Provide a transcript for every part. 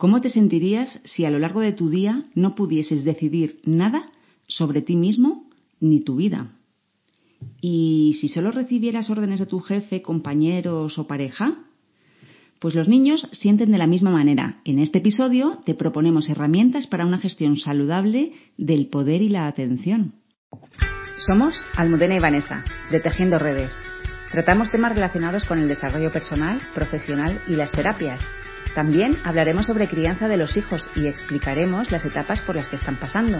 ¿Cómo te sentirías si a lo largo de tu día no pudieses decidir nada sobre ti mismo ni tu vida? Y si solo recibieras órdenes de tu jefe, compañeros o pareja, pues los niños sienten de la misma manera. En este episodio te proponemos herramientas para una gestión saludable del poder y la atención. Somos Almudena y Vanessa, de Tejiendo Redes. Tratamos temas relacionados con el desarrollo personal, profesional y las terapias. También hablaremos sobre crianza de los hijos y explicaremos las etapas por las que están pasando.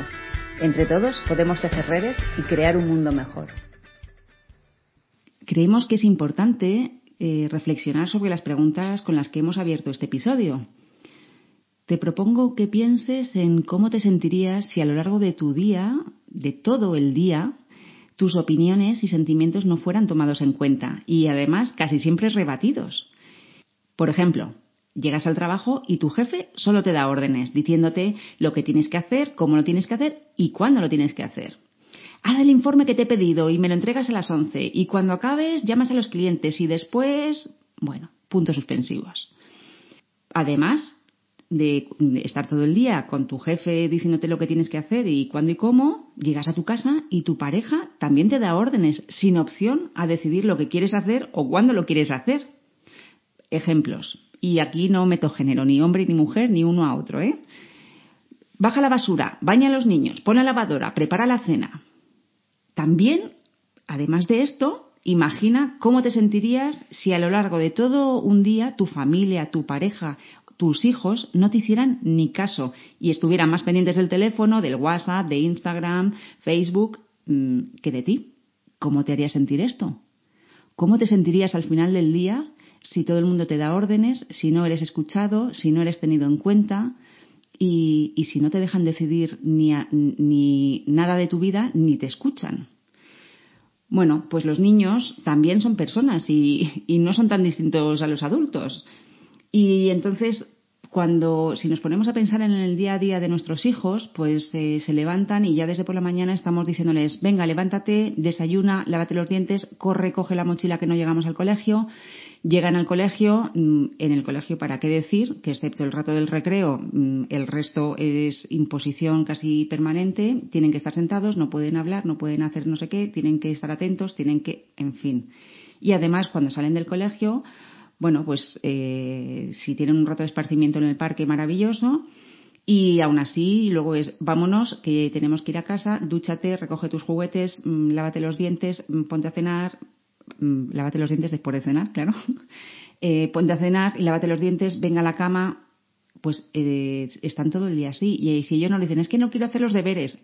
Entre todos podemos tejer redes y crear un mundo mejor. Creemos que es importante eh, reflexionar sobre las preguntas con las que hemos abierto este episodio. Te propongo que pienses en cómo te sentirías si a lo largo de tu día, de todo el día, tus opiniones y sentimientos no fueran tomados en cuenta y además casi siempre rebatidos. Por ejemplo, llegas al trabajo y tu jefe solo te da órdenes diciéndote lo que tienes que hacer, cómo lo tienes que hacer y cuándo lo tienes que hacer haz el informe que te he pedido y me lo entregas a las 11 y cuando acabes llamas a los clientes y después, bueno, puntos suspensivos. Además de estar todo el día con tu jefe diciéndote lo que tienes que hacer y cuándo y cómo, llegas a tu casa y tu pareja también te da órdenes sin opción a decidir lo que quieres hacer o cuándo lo quieres hacer. Ejemplos. Y aquí no meto género, ni hombre ni mujer, ni uno a otro, ¿eh? Baja la basura, baña a los niños, pon la lavadora, prepara la cena. También, además de esto, imagina cómo te sentirías si a lo largo de todo un día tu familia, tu pareja, tus hijos no te hicieran ni caso y estuvieran más pendientes del teléfono, del WhatsApp, de Instagram, Facebook, mm, que de ti. ¿Cómo te haría sentir esto? ¿Cómo te sentirías al final del día si todo el mundo te da órdenes, si no eres escuchado, si no eres tenido en cuenta, y, si no te dejan decidir ni, ni nada de tu vida, ni te escuchan. Bueno, pues los niños también son personas y, no son tan distintos a los adultos. Y entonces, cuando, si nos ponemos a pensar en el día a día de nuestros hijos, pues eh, se levantan y ya desde por la mañana estamos diciéndoles, venga, levántate, desayuna, lávate los dientes, corre, coge la mochila que no llegamos al colegio Llegan al colegio, mm, en el colegio, ¿para qué decir? Que excepto el rato del recreo, mm, el resto es imposición casi permanente, tienen que estar sentados, no pueden hablar, no pueden hacer no sé qué, tienen que estar atentos, tienen que, en fin. Y además, cuando salen del colegio, bueno, pues eh, si tienen un rato de esparcimiento en el parque, maravilloso. Y aún así, luego es, vámonos, que tenemos que ir a casa, dúchate, recoge tus juguetes, mm, lávate los dientes, ponte a cenar, lávate los dientes después de cenar, claro. Eh, ponte a cenar y lávate los dientes, venga a la cama, pues eh, están todo el día así. Y si ellos no le dicen, es que no quiero hacer los deberes,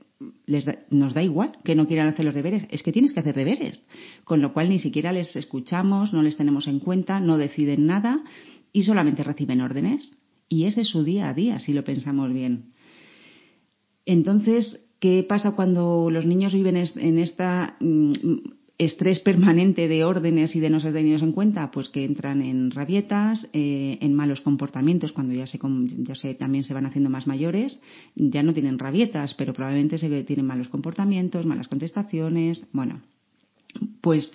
les nos da igual que no quieran hacer los deberes, es que tienes que hacer deberes. Con lo cual ni siquiera les escuchamos, no les tenemos en cuenta, no deciden nada y solamente reciben órdenes. Y ese es su día a día, si lo pensamos bien. Entonces, ¿qué pasa cuando los niños viven en esta mm, estrés permanente de órdenes y de no ser tenidos en cuenta, pues que entran en rabietas, eh, en malos comportamientos cuando ya se, ya se también se van haciendo más mayores, ya no tienen rabietas, pero probablemente se tienen malos comportamientos, malas contestaciones, bueno, pues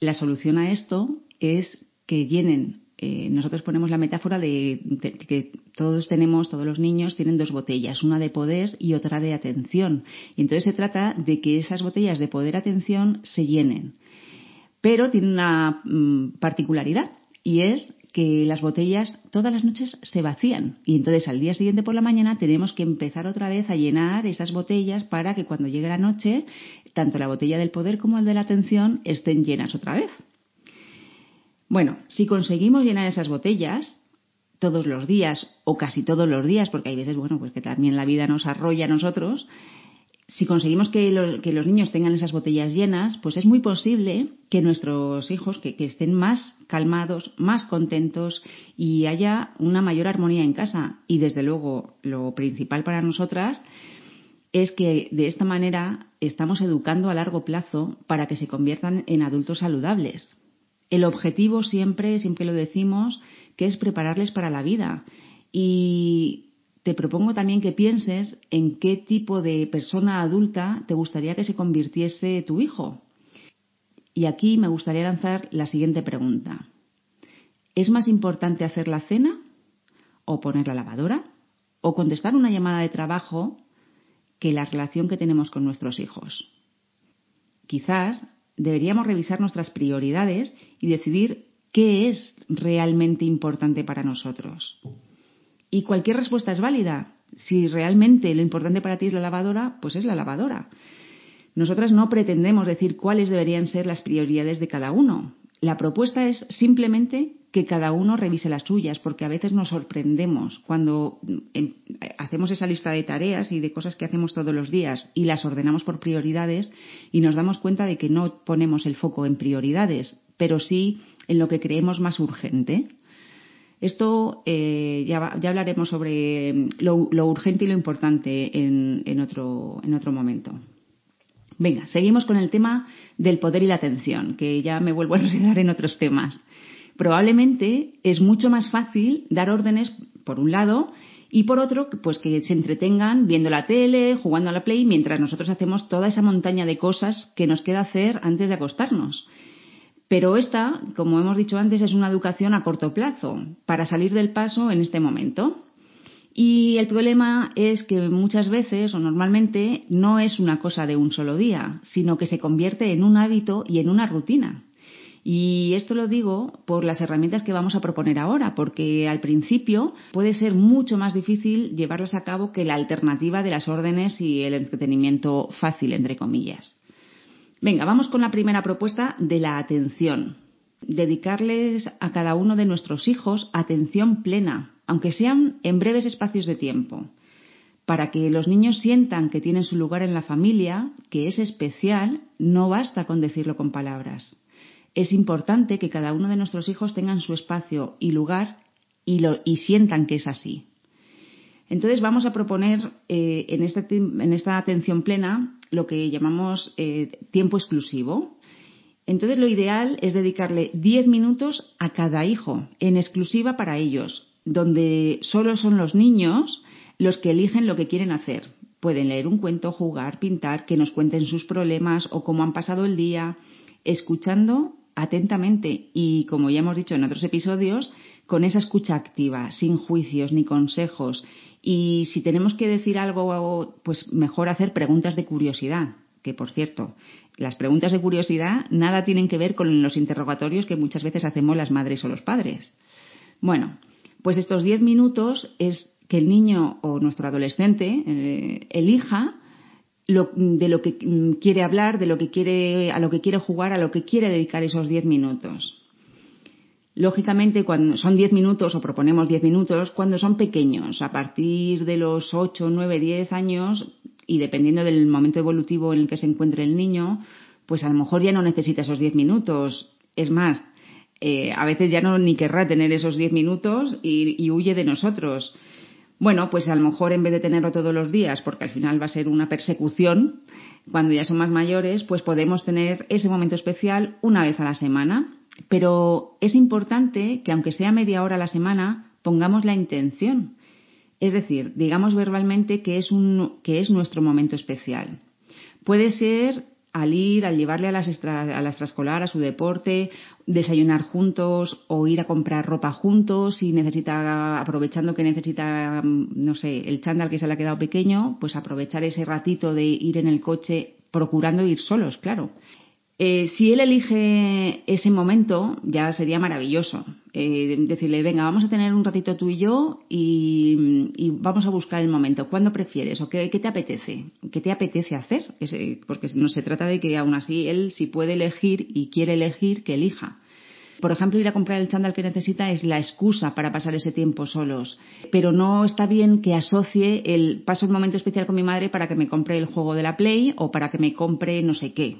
la solución a esto es que llenen eh, nosotros ponemos la metáfora de, que todos tenemos, todos los niños tienen dos botellas, una de poder y otra de atención. Y entonces se trata de que esas botellas de poder-atención se llenen. Pero tiene una mm, particularidad y es que las botellas todas las noches se vacían y entonces al día siguiente por la mañana tenemos que empezar otra vez a llenar esas botellas para que cuando llegue la noche tanto la botella del poder como el de la atención estén llenas otra vez. Bueno, si conseguimos llenar esas botellas todos los días o casi todos los días, porque hay veces, bueno, pues que también la vida nos arrolla a nosotros, si conseguimos que, los niños tengan esas botellas llenas, pues es muy posible que nuestros hijos que, estén más calmados, más contentos y haya una mayor armonía en casa. Y desde luego, lo principal para nosotras es que de esta manera estamos educando a largo plazo para que se conviertan en adultos saludables. El objetivo siempre, siempre lo decimos, que es prepararles para la vida. Y te propongo también que pienses en qué tipo de persona adulta te gustaría que se convirtiese tu hijo. Y aquí me gustaría lanzar la siguiente pregunta. ¿Es más importante hacer la cena o poner la lavadora o contestar una llamada de trabajo que la relación que tenemos con nuestros hijos. Quizás deberíamos revisar nuestras prioridades y decidir qué es realmente importante para nosotros. Y cualquier respuesta es válida. Si realmente lo importante para ti es la lavadora, pues es la lavadora. Nosotras no pretendemos decir cuáles deberían ser las prioridades de cada uno. La propuesta es simplemente que cada uno revise las suyas, porque a veces nos sorprendemos cuando em, hacemos esa lista de tareas y de cosas que hacemos todos los días y las ordenamos por prioridades y nos damos cuenta de que no ponemos el foco en prioridades, pero sí en lo que creemos más urgente. Esto eh, ya, hablaremos sobre lo, urgente y lo importante en, otro, en otro momento. Venga, seguimos con el tema del poder y la atención, que ya me vuelvo a enredar en otros temas. Probablemente es mucho más fácil dar órdenes, por un lado, y por otro, pues que se entretengan viendo la tele, jugando a la play, mientras nosotros hacemos toda esa montaña de cosas que nos queda hacer antes de acostarnos. Pero esta, como hemos dicho antes, es una educación a corto plazo, para salir del paso en este momento. Y el problema es que muchas veces o normalmente no es una cosa de un solo día, sino que se convierte en un hábito y en una rutina. Y esto lo digo por las herramientas que vamos a proponer ahora, porque al principio puede ser mucho más difícil llevarlas a cabo que la alternativa de las órdenes y el entretenimiento fácil, entre comillas. Venga, vamos con la primera propuesta de la atención. Dedicarles a cada uno de nuestros hijos atención plena, aunque sean en breves espacios de tiempo, para que los niños sientan que tienen su lugar en la familia, que es especial, no basta con decirlo con palabras. Es importante que cada uno de nuestros hijos tengan su espacio y lugar y, sientan que es así. Entonces vamos a proponer eh, en, este, en, esta atención plena lo que llamamos eh, tiempo exclusivo. Entonces lo ideal es dedicarle 10 minutos a cada hijo, en exclusiva para ellos, donde solo son los niños los que eligen lo que quieren hacer. Pueden leer un cuento, jugar, pintar, que nos cuenten sus problemas o cómo han pasado el día, escuchando atentamente y, como ya hemos dicho en otros episodios, con esa escucha activa, sin juicios ni consejos. Y si tenemos que decir algo, pues mejor hacer preguntas de curiosidad. Que, por cierto, las preguntas de curiosidad nada tienen que ver con los interrogatorios que muchas veces hacemos las madres o los padres. Bueno, pues estos diez minutos es que el niño o nuestro adolescente eh, elija de lo que mm, quiere hablar, de lo que quiere, a lo que quiere jugar, a lo que quiere dedicar esos diez minutos. Lógicamente, cuando son diez minutos o proponemos diez minutos, cuando son pequeños, a partir de los ocho, nueve, diez años, y dependiendo del momento evolutivo en el que se encuentre el niño, pues a lo mejor ya no necesita esos diez minutos. Es más, eh, a veces ya no ni querrá tener esos diez minutos y huye de nosotros. Bueno, pues a lo mejor en vez de tenerlo todos los días, porque al final va a ser una persecución, cuando ya son más mayores, pues podemos tener ese momento especial una vez a la semana. Pero es importante que aunque sea media hora a la semana, pongamos la intención. Es decir, digamos verbalmente que es, un, que es nuestro momento especial. Puede ser al ir, al llevarle a, las a la extraescolar, a su deporte, desayunar juntos o ir a comprar ropa juntos si necesita, aprovechando que necesita, no sé, el chándal que se le ha quedado pequeño, pues aprovechar ese ratito de ir en el coche procurando ir solos, claro. Eh, si él elige ese momento, ya sería maravilloso. Eh, decirle, venga, vamos a tener un ratito tú y yo y, vamos a buscar el momento. ¿Cuándo prefieres o qué, te apetece? ¿Qué te apetece hacer? porque no se trata de que aún así él, si puede elegir y quiere elegir, que elija. Por ejemplo, ir a comprar el chándal que necesita es la excusa para pasar ese tiempo solos. Pero no está bien que asocie el paso un momento especial con mi madre para que me compre el juego de la Play o para que me compre no sé qué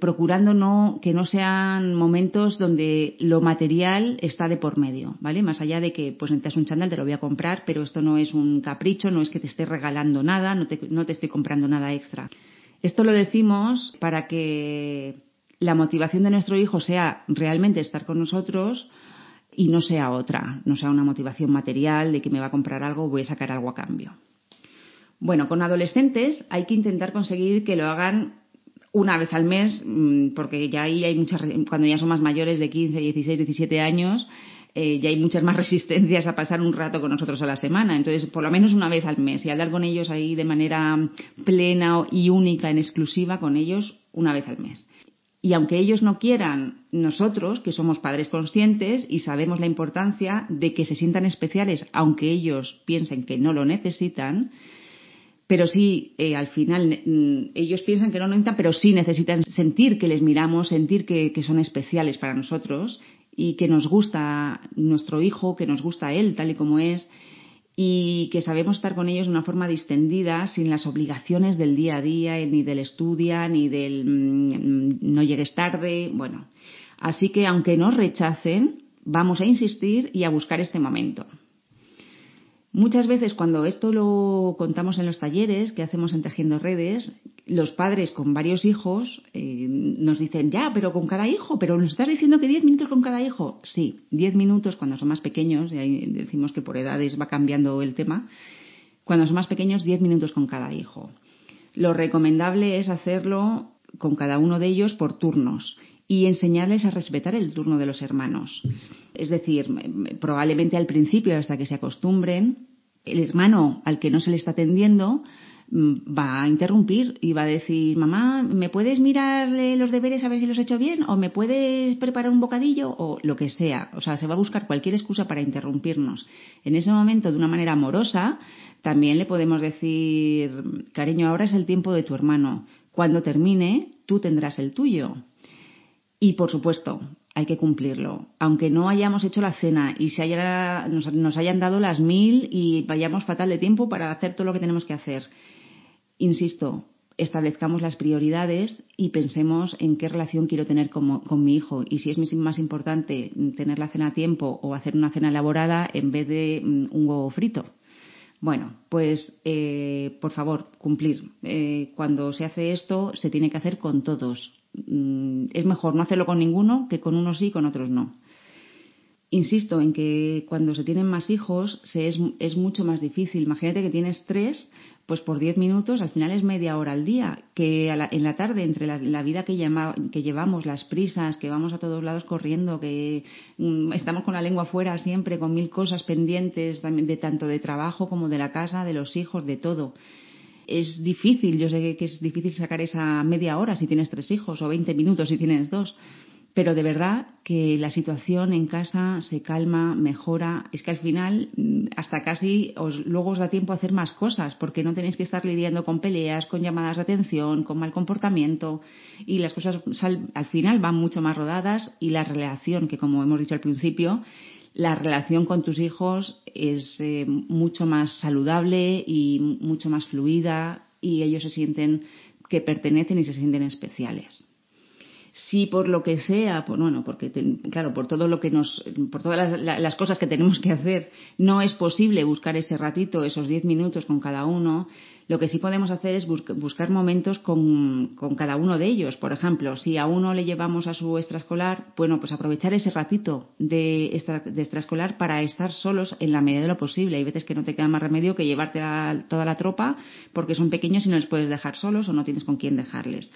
procurando no, que no sean momentos donde lo material está de por medio, ¿vale? Más allá de que, pues necesitas un chándal, te lo voy a comprar, pero esto no es un capricho, no es que te esté regalando nada, no te, no te estoy comprando nada extra. Esto lo decimos para que la motivación de nuestro hijo sea realmente estar con nosotros y no sea otra, no sea una motivación material de que me va a comprar algo voy a sacar algo a cambio. Bueno, con adolescentes hay que intentar conseguir que lo hagan una vez al mes, mm, porque ya ahí hay muchas, cuando ya son más mayores de 15, 16, 17 años, eh, ya hay muchas más resistencias a pasar un rato con nosotros a la semana. Entonces, por lo menos una vez al mes y hablar con ellos ahí de manera plena y única, en exclusiva con ellos, una vez al mes. Y aunque ellos no quieran, nosotros, que somos padres conscientes y sabemos la importancia de que se sientan especiales, aunque ellos piensen que no lo necesitan, pero sí, eh, al final, mm, ellos piensan que no necesitan, pero sí necesitan sentir que les miramos, sentir que, son especiales para nosotros y que nos gusta nuestro hijo, que nos gusta él tal y como es y que sabemos estar con ellos de una forma distendida, sin las obligaciones del día a día, ni del estudia, ni del mm, no llegues tarde, bueno. Así que aunque nos rechacen, vamos a insistir y a buscar este momento. Muchas veces cuando esto lo contamos en los talleres que hacemos en Tejiendo Redes, los padres con varios hijos eh, nos dicen, ya, pero con cada hijo, pero nos estás diciendo que 10 minutos con cada hijo. Sí, 10 minutos cuando son más pequeños, y ahí decimos que por edades va cambiando el tema, cuando son más pequeños, 10 minutos con cada hijo. Lo recomendable es hacerlo con cada uno de ellos por turnos y enseñarles a respetar el turno de los hermanos. Es decir, probablemente al principio, hasta que se acostumbren, el hermano al que no se le está atendiendo va a interrumpir y va a decir, mamá, ¿me puedes mirar los deberes a ver si los he hecho bien? ¿O me puedes preparar un bocadillo? O lo que sea. O sea, se va a buscar cualquier excusa para interrumpirnos. En ese momento, de una manera amorosa, también le podemos decir, cariño, ahora es el tiempo de tu hermano. Cuando termine, tú tendrás el tuyo. Y por supuesto, hay que cumplirlo. Aunque no hayamos hecho la cena y se haya, nos, hayan dado las mil y vayamos fatal de tiempo para hacer todo lo que tenemos que hacer. Insisto, establezcamos las prioridades y pensemos en qué relación quiero tener con, con, mi hijo y si es más importante tener la cena a tiempo o hacer una cena elaborada en vez de mm, un huevo frito. Bueno, pues eh, por favor, cumplir. Eh, cuando se hace esto, se tiene que hacer con todos. Mm, es mejor no hacerlo con ninguno que con unos sí y con otros no. Insisto en que cuando se tienen más hijos se es, es, mucho más difícil. Imagínate que tienes tres, pues por diez minutos al final es media hora al día, que en la tarde entre la, vida que, que, llevamos, las prisas, que vamos a todos lados corriendo, que mm, estamos con la lengua fuera siempre, con mil cosas pendientes, de tanto de trabajo como de la casa, de los hijos, de todo es difícil, yo sé que es difícil sacar esa media hora si tienes tres hijos o 20 minutos si tienes dos, pero de verdad que la situación en casa se calma, mejora, es que al final mm, hasta casi os, luego os da tiempo a hacer más cosas porque no tenéis que estar lidiando con peleas, con llamadas de atención, con mal comportamiento y las cosas al final van mucho más rodadas y la relación que como hemos dicho al principio la relación con tus hijos es eh, mucho más saludable y mucho más fluida y ellos se sienten que pertenecen y se sienten especiales. Si por lo que sea, por, bueno, porque claro, por todo lo que nos, por todas las, las, cosas que tenemos que hacer, no es posible buscar ese ratito, esos diez minutos con cada uno, lo que sí podemos hacer es buscar momentos con, cada uno de ellos. Por ejemplo, si a uno le llevamos a su extraescolar, bueno, pues aprovechar ese ratito de, extraescolar para estar solos en la medida de lo posible. Hay veces que no te queda más remedio que llevarte a toda la tropa porque son pequeños y no les puedes dejar solos o no tienes con quién dejarles.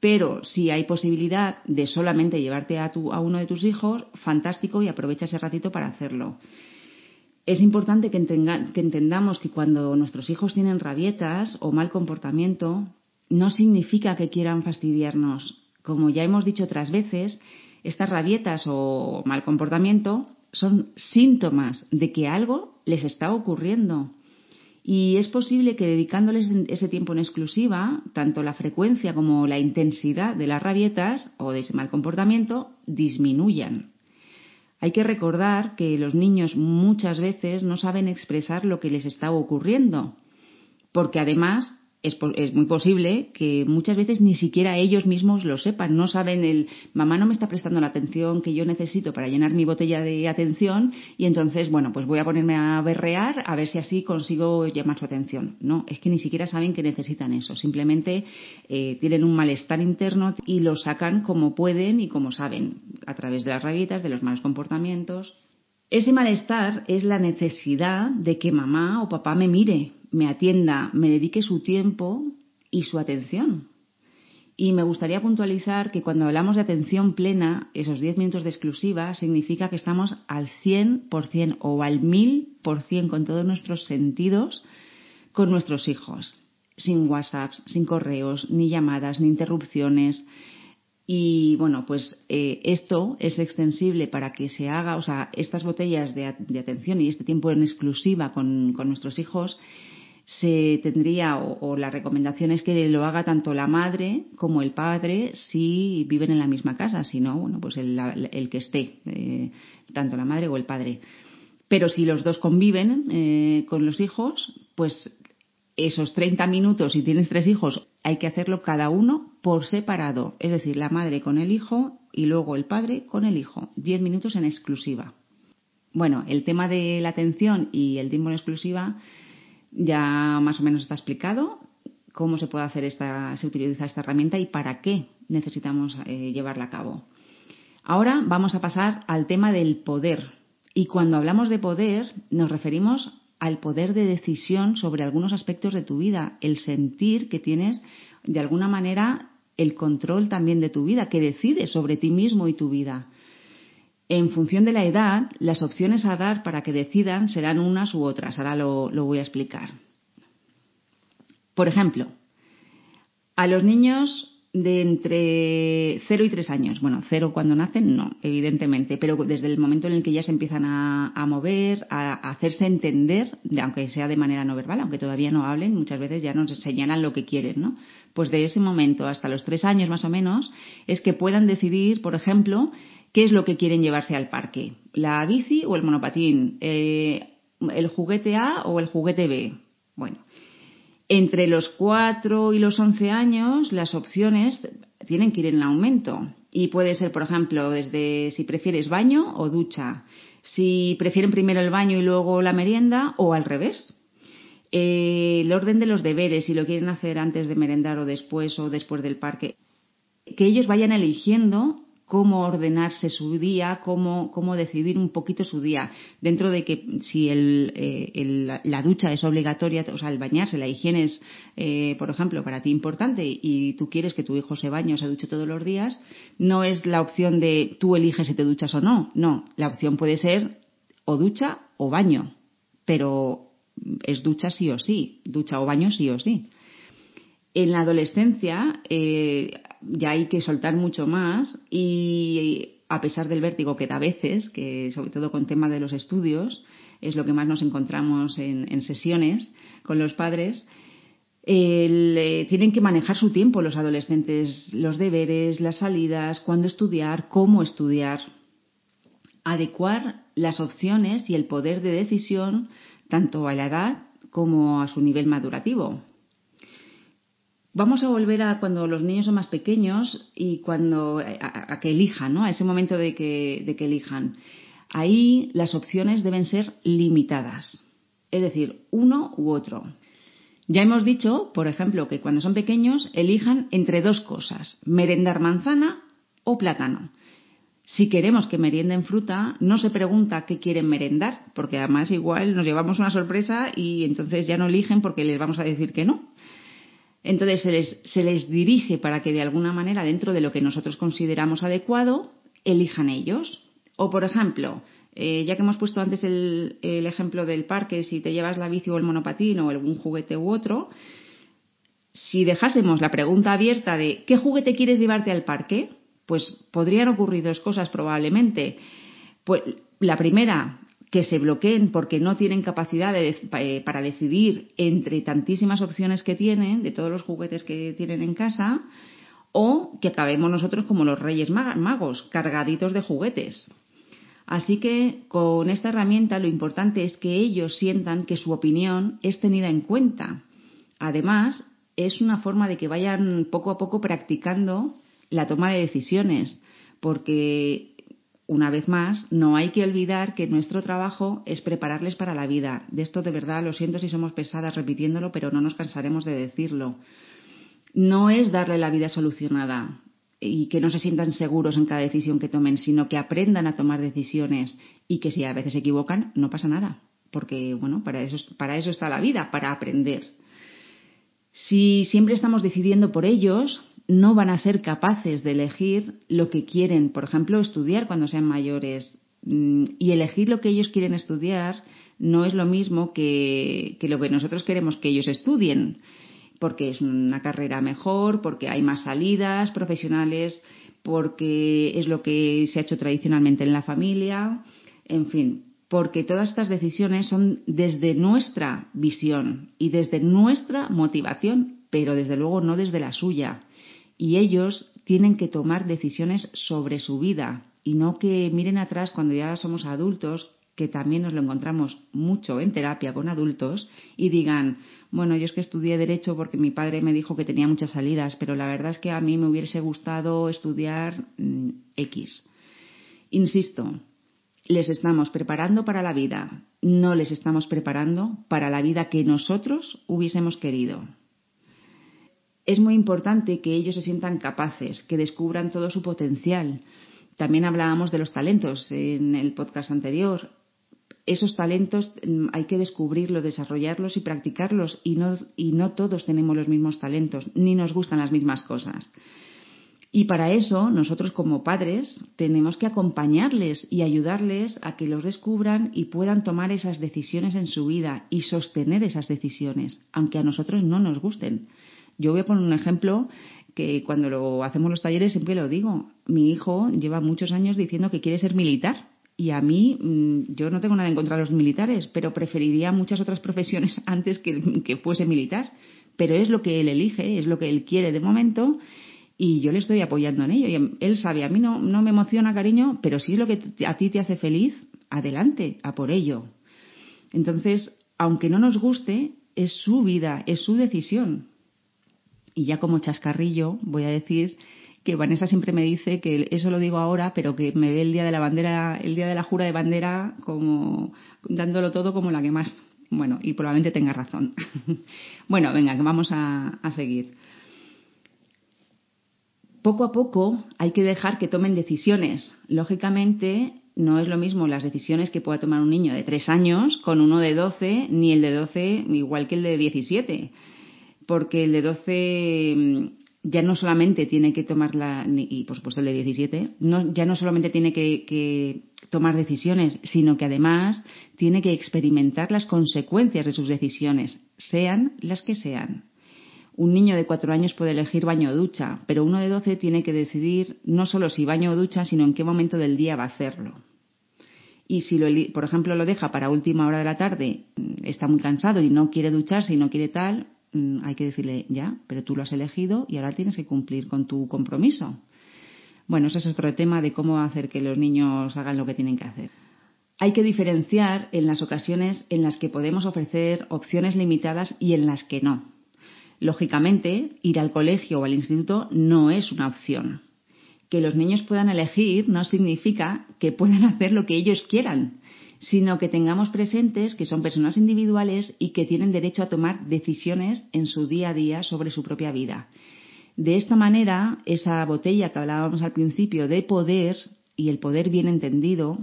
Pero si hay posibilidad de solamente llevarte a, a uno de tus hijos, fantástico y aprovecha ese ratito para hacerlo. Es importante que, entendamos que cuando nuestros hijos tienen rabietas o mal comportamiento, no significa que quieran fastidiarnos. Como ya hemos dicho otras veces, estas rabietas o mal comportamiento son síntomas de que algo les está ocurriendo. Y es posible que dedicándoles ese tiempo en exclusiva, tanto la frecuencia como la intensidad de las rabietas o de ese mal comportamiento disminuyan. Hay que recordar que los niños muchas veces no saben expresar lo que les está ocurriendo, porque además es, muy posible que muchas veces ni siquiera ellos mismos lo sepan, no saben el mamá no me está prestando la atención que yo necesito para llenar mi botella de atención y entonces, bueno, pues voy a ponerme a berrear a ver si así consigo llamar su atención. No, es que ni siquiera saben que necesitan eso, simplemente eh, tienen un malestar interno y lo sacan como pueden y como saben, a través de las rabietas, de los malos comportamientos. Ese malestar es la necesidad de que mamá o papá me mire, me atienda, me dedique su tiempo y su atención. Y me gustaría puntualizar que cuando hablamos de atención plena, esos 10 minutos de exclusiva significa que estamos al 100% o al 1000% con todos nuestros sentidos con nuestros hijos, sin WhatsApps, sin correos, ni llamadas, ni interrupciones. Y bueno, pues eh, esto es extensible para que se haga, o sea, estas botellas de, atención y este tiempo en exclusiva con nuestros hijos se tendría, o, la recomendación es que lo haga tanto la madre como el padre si viven en la misma casa, si no, bueno, pues el, que esté, eh, tanto la madre o el padre. Pero si los dos conviven eh, con los hijos, pues esos 30 minutos, si tienes tres hijos, hay que hacerlo cada uno por separado. Es decir, la madre con el hijo y luego el padre con el hijo. 10 minutos en exclusiva. Bueno, el tema de la atención y el tiempo en exclusiva ya más o menos está explicado cómo se puede hacer esta, se utiliza esta herramienta y para qué necesitamos eh, llevarla a cabo. Ahora vamos a pasar al tema del poder. Y cuando hablamos de poder, nos referimos al poder de decisión sobre algunos aspectos de tu vida, el sentir que tienes de alguna manera el control también de tu vida, que decides sobre ti mismo y tu vida. En función de la edad, las opciones a dar para que decidan serán unas u otras. Ahora lo, voy a explicar. Por ejemplo, a los niños de entre 0 y 3 años. Bueno, cero cuando nacen, no, evidentemente, pero desde el momento en el que ya se empiezan a, mover, a, hacerse entender, aunque sea de manera no verbal, aunque todavía no hablen, muchas veces ya nos señalan lo que quieren, ¿no? Pues de ese momento hasta los 3 años más o menos, es que puedan decidir, por ejemplo, ¿Qué es lo que quieren llevarse al parque? ¿La bici o el monopatín? Eh, ¿El juguete A o el juguete B? Bueno, entre los 4 y los 11 años las opciones tienen que ir en aumento. Y puede ser, por ejemplo, desde si prefieres baño o ducha, si prefieren primero el baño y luego la merienda o al revés. Eh, el orden de los deberes, si lo quieren hacer antes de merendar o después o después del parque. Que ellos vayan eligiendo cómo ordenarse su día, cómo, cómo decidir un poquito su día. Dentro de que si eh, la ducha es obligatoria, o sea, el bañarse, la higiene es, eh, por ejemplo, para ti importante y tú quieres que tu hijo se bañe o se duche todos los días, no es la opción de tú eliges si te duchas o no. No, la opción puede ser o ducha o baño, pero es ducha sí o sí, ducha o baño sí o sí. En la adolescencia eh, ya hay que soltar mucho más y a pesar del vértigo que da a veces, que sobre todo con tema de los estudios, es lo que más nos encontramos en, sesiones con los padres, eh, tienen que manejar su tiempo los adolescentes, los deberes, las salidas, cuándo estudiar, cómo estudiar, adecuar las opciones y el poder de decisión tanto a la edad como a su nivel madurativo. Vamos a volver a cuando los niños son más pequeños y cuando a, que elijan, ¿no? A ese momento de que, de que elijan. Ahí las opciones deben ser limitadas, es decir, uno u otro. Ya hemos dicho, por ejemplo, que cuando son pequeños elijan entre dos cosas, merendar manzana o plátano. Si queremos que merienden fruta, no se pregunta qué quieren merendar, porque además igual nos llevamos una sorpresa y entonces ya no eligen porque les vamos a decir que no. Entonces se les, se les dirige para que de alguna manera, dentro de lo que nosotros consideramos adecuado, elijan ellos. O, por ejemplo, eh, ya que hemos puesto antes el, el, ejemplo del parque, si te llevas la bici o el monopatín o algún juguete u otro, si dejásemos la pregunta abierta de ¿qué juguete quieres llevarte al parque? Pues podrían ocurrir dos cosas probablemente. Pues la primera, que se bloqueen porque no tienen capacidad eh, para decidir entre tantísimas opciones que tienen, de todos los juguetes que tienen en casa, o que acabemos nosotros como los reyes magos, cargaditos de juguetes. Así que con esta herramienta lo importante es que ellos sientan que su opinión es tenida en cuenta. Además, es una forma de que vayan poco a poco practicando la toma de decisiones, porque una vez más, no hay que olvidar que nuestro trabajo es prepararles para la vida. De esto de verdad lo siento si somos pesadas repitiéndolo, pero no nos cansaremos de decirlo. No es darle la vida solucionada y que no se sientan seguros en cada decisión que tomen, sino que aprendan a tomar decisiones y que si a veces se equivocan, no pasa nada, porque bueno, para eso, para eso está la vida, para aprender. Si siempre estamos decidiendo por ellos, no van a ser capaces de elegir lo que quieren, por ejemplo, estudiar cuando sean mayores. Mm, y elegir lo que ellos quieren estudiar no es lo mismo que, que lo que nosotros queremos que ellos estudien, porque es una carrera mejor, porque hay más salidas profesionales, porque es lo que se ha hecho tradicionalmente en la familia, en fin, porque todas estas decisiones son desde nuestra visión y desde nuestra motivación, pero desde luego no desde la suya y ellos tienen que tomar decisiones sobre su vida y no que miren atrás cuando ya somos adultos, que también nos lo encontramos mucho en terapia con adultos, y digan, bueno, yo es que estudié derecho porque mi padre me dijo que tenía muchas salidas, pero la verdad es que a mí me hubiese gustado estudiar mm, X. Insisto, les estamos preparando para la vida, no les estamos preparando para la vida que nosotros hubiésemos querido es muy importante que ellos se sientan capaces, que descubran todo su potencial. También hablábamos de los talentos en el podcast anterior. Esos talentos mm, hay que descubrirlos, desarrollarlos y practicarlos y no, y no todos tenemos los mismos talentos, ni nos gustan las mismas cosas. Y para eso nosotros como padres tenemos que acompañarles y ayudarles a que los descubran y puedan tomar esas decisiones en su vida y sostener esas decisiones, aunque a nosotros no nos gusten. Yo voy a poner un ejemplo que cuando lo hacemos los talleres siempre lo digo. Mi hijo lleva muchos años diciendo que quiere ser militar. Y a mí, mm, yo no tengo nada en contra de los militares, pero preferiría muchas otras profesiones antes que, que fuese militar. Pero es lo que él elige, es lo que él quiere de momento y yo le estoy apoyando en ello. Y él sabe, a mí no, no me emociona, cariño, pero si es lo que a ti te hace feliz, adelante, a por ello. Entonces, aunque no nos guste, es su vida, es su decisión. Y ya como chascarrillo voy a decir que Vanessa siempre me dice que eso lo digo ahora, pero que me ve el día de la bandera, el día de la jura de bandera, como dándolo todo como la que más. Bueno, y probablemente tenga razón. bueno, venga, que vamos a, a seguir. Poco a poco hay que dejar que tomen decisiones. Lógicamente, no es lo mismo las decisiones que pueda tomar un niño de tres años con uno de doce, ni el de doce igual que el de diecisiete porque el de 12 mm, ya no solamente tiene que tomar la, y por supuesto el de 17, no, ya no solamente tiene que, tomar decisiones, sino que además tiene que experimentar las consecuencias de sus decisiones, sean las que sean. Un niño de cuatro años puede elegir baño o ducha, pero uno de 12 tiene que decidir no solo si baño o ducha, sino en qué momento del día va a hacerlo. Y si, lo, por ejemplo, lo deja para última hora de la tarde, mm, está muy cansado y no quiere ducharse y no quiere tal, hay que decirle ya, pero tú lo has elegido y ahora tienes que cumplir con tu compromiso. Bueno, ese es otro tema de cómo hacer que los niños hagan lo que tienen que hacer. Hay que diferenciar en las ocasiones en las que podemos ofrecer opciones limitadas y en las que no. Lógicamente, ir al colegio o al instituto no es una opción. Que los niños puedan elegir no significa que puedan hacer lo que ellos quieran sino que tengamos presentes que son personas individuales y que tienen derecho a tomar decisiones en su día a día sobre su propia vida. De esta manera, esa botella que hablábamos al principio de poder, y el poder bien entendido,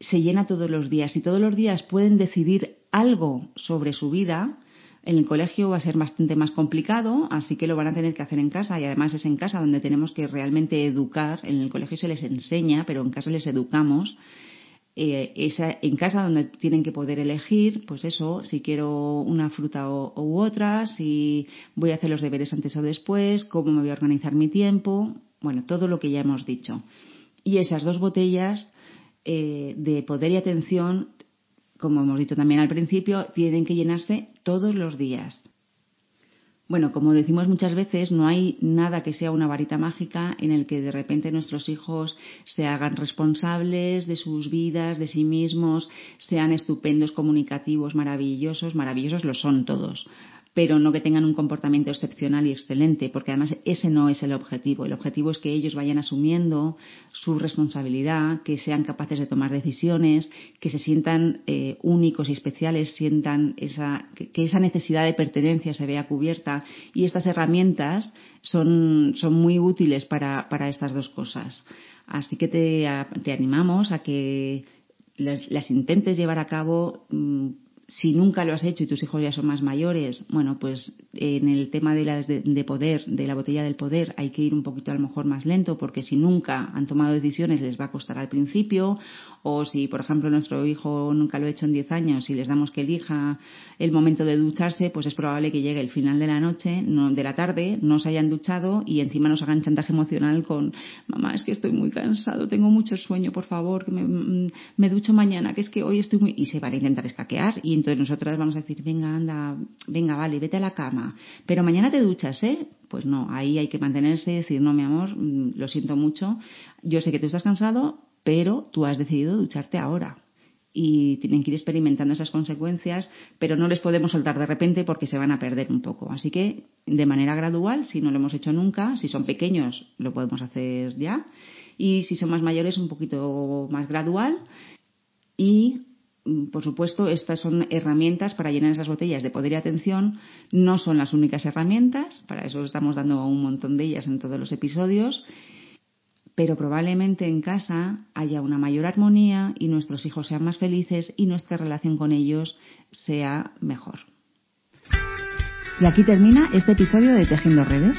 se llena todos los días y todos los días pueden decidir algo sobre su vida. En el colegio va a ser bastante más complicado, así que lo van a tener que hacer en casa y además es en casa donde tenemos que realmente educar. En el colegio se les enseña, pero en casa les educamos eh, esa, en casa donde tienen que poder elegir, pues eso, si quiero una fruta o, u otra, si voy a hacer los deberes antes o después, cómo me voy a organizar mi tiempo, bueno, todo lo que ya hemos dicho. Y esas dos botellas eh, de poder y atención, como hemos dicho también al principio, tienen que llenarse todos los días. Bueno, como decimos muchas veces, no hay nada que sea una varita mágica en el que de repente nuestros hijos se hagan responsables de sus vidas, de sí mismos, sean estupendos, comunicativos, maravillosos, maravillosos lo son todos pero no que tengan un comportamiento excepcional y excelente, porque además ese no es el objetivo. El objetivo es que ellos vayan asumiendo su responsabilidad, que sean capaces de tomar decisiones, que se sientan eh, únicos y especiales, sientan esa, que, esa necesidad de pertenencia se vea cubierta y estas herramientas son, son muy útiles para, para estas dos cosas. Así que te, te animamos a que las, intentes llevar a cabo mm, si nunca lo has hecho y tus hijos ya son más mayores, bueno, pues en el tema de, la, de, poder, de la botella del poder, hay que ir un poquito a lo mejor más lento, porque si nunca han tomado decisiones les va a costar al principio, o si, por ejemplo, nuestro hijo nunca lo ha hecho en 10 años y les damos que elija el momento de ducharse, pues es probable que llegue el final de la noche, no, de la tarde, no se hayan duchado y encima nos hagan chantaje emocional con, mamá, es que estoy muy cansado, tengo mucho sueño, por favor, que me, mm, me ducho mañana, que es que hoy estoy muy... y se van a intentar escaquear y entonces nosotras vamos a decir, venga, anda, venga, vale, vete a la cama, pero mañana te duchas, ¿eh? Pues no, ahí hay que mantenerse y decir, no, mi amor, mm, lo siento mucho, yo sé que tú estás cansado, pero tú has decidido ducharte ahora. Y tienen que ir experimentando esas consecuencias, pero no les podemos soltar de repente porque se van a perder un poco. Así que, de manera gradual, si no lo hemos hecho nunca, si son pequeños, lo podemos hacer ya. Y si son más mayores, un poquito más gradual. Y por supuesto, estas son herramientas para llenar esas botellas de poder y atención. No son las únicas herramientas, para eso estamos dando un montón de ellas en todos los episodios, pero probablemente en casa haya una mayor armonía y nuestros hijos sean más felices y nuestra relación con ellos sea mejor. Y aquí termina este episodio de Tejiendo Redes.